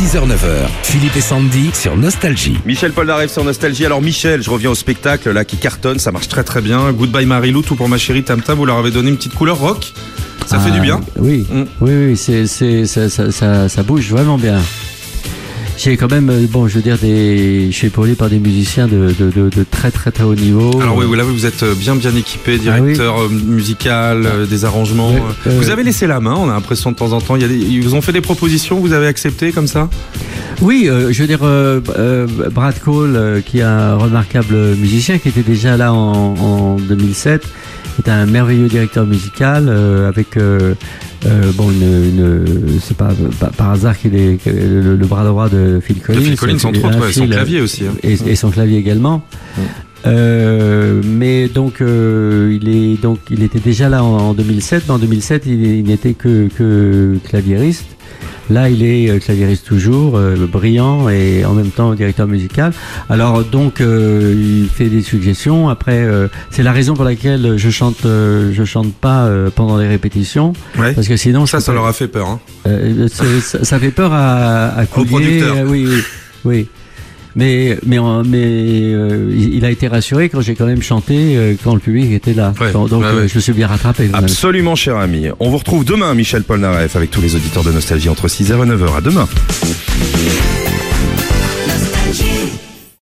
6h-9h, Philippe et Sandy sur Nostalgie. Michel Polnareff sur Nostalgie. Alors Michel, je reviens au spectacle là qui cartonne, ça marche très très bien. Goodbye Marilou, tout pour ma chérie Tam Tam, vous leur avez donné une petite couleur rock. Ça fait Ah, du bien. Oui, Mm. oui, oui, c'est, c'est, ça, ça, ça, ça bouge vraiment bien. J'ai quand même, euh, bon, je veux dire, des, je suis épaulé par des musiciens de, de, de, de très très très haut niveau. Alors oui, là vous êtes bien bien équipé, directeur euh, musical, euh, des arrangements. Euh, euh, Vous avez laissé la main, on a l'impression de temps en temps. Il y a des- ils vous ont fait des propositions, vous avez accepté comme ça? Oui, euh, je veux dire, euh, euh, Brad Cole, euh, qui est un remarquable musicien, qui était déjà là en, en 2007, est un merveilleux directeur musical euh, avec euh, euh, bon une, une c'est pas, pas par hasard qu'il est euh, le, le bras droit de Phil Collins. De Phil Collins entre autres, ouais, son fil, clavier aussi. hein. et, et son clavier également. Euh, mais donc euh, il est donc il était déjà là en, en 2007. Mais en 2007, il, il n'était que, que claviériste. Là, il est euh, claviériste toujours, euh, brillant et en même temps directeur musical. Alors donc, euh, il fait des suggestions. Après, euh, c'est la raison pour laquelle je chante, euh, je chante pas euh, pendant les répétitions, Ouais. parce que sinon, Ça, ça leur a fait peur. Hein. euh, ça, ça fait peur à, à Coulier, producteur. euh, oui, oui, oui. Mais mais mais euh, il a été rassuré quand j'ai quand même chanté euh, quand le public était là. Ouais, Donc ouais, euh, je me suis bien rattrapé. Absolument, cher ami. On vous retrouve demain, Michel Polnareff, avec tous les auditeurs de Nostalgie entre 6h et 9h. À demain.